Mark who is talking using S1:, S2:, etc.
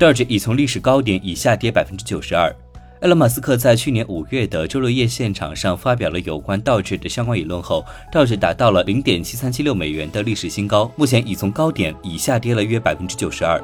S1: 道指已从历史高点已下跌百分之九十二。埃隆·马斯克在去年五月的周六夜现场上发表了有关道指的相关言论后，道指达到了零点七三七六美元的历史新高，目前已从高点已下跌了约百分之九十二。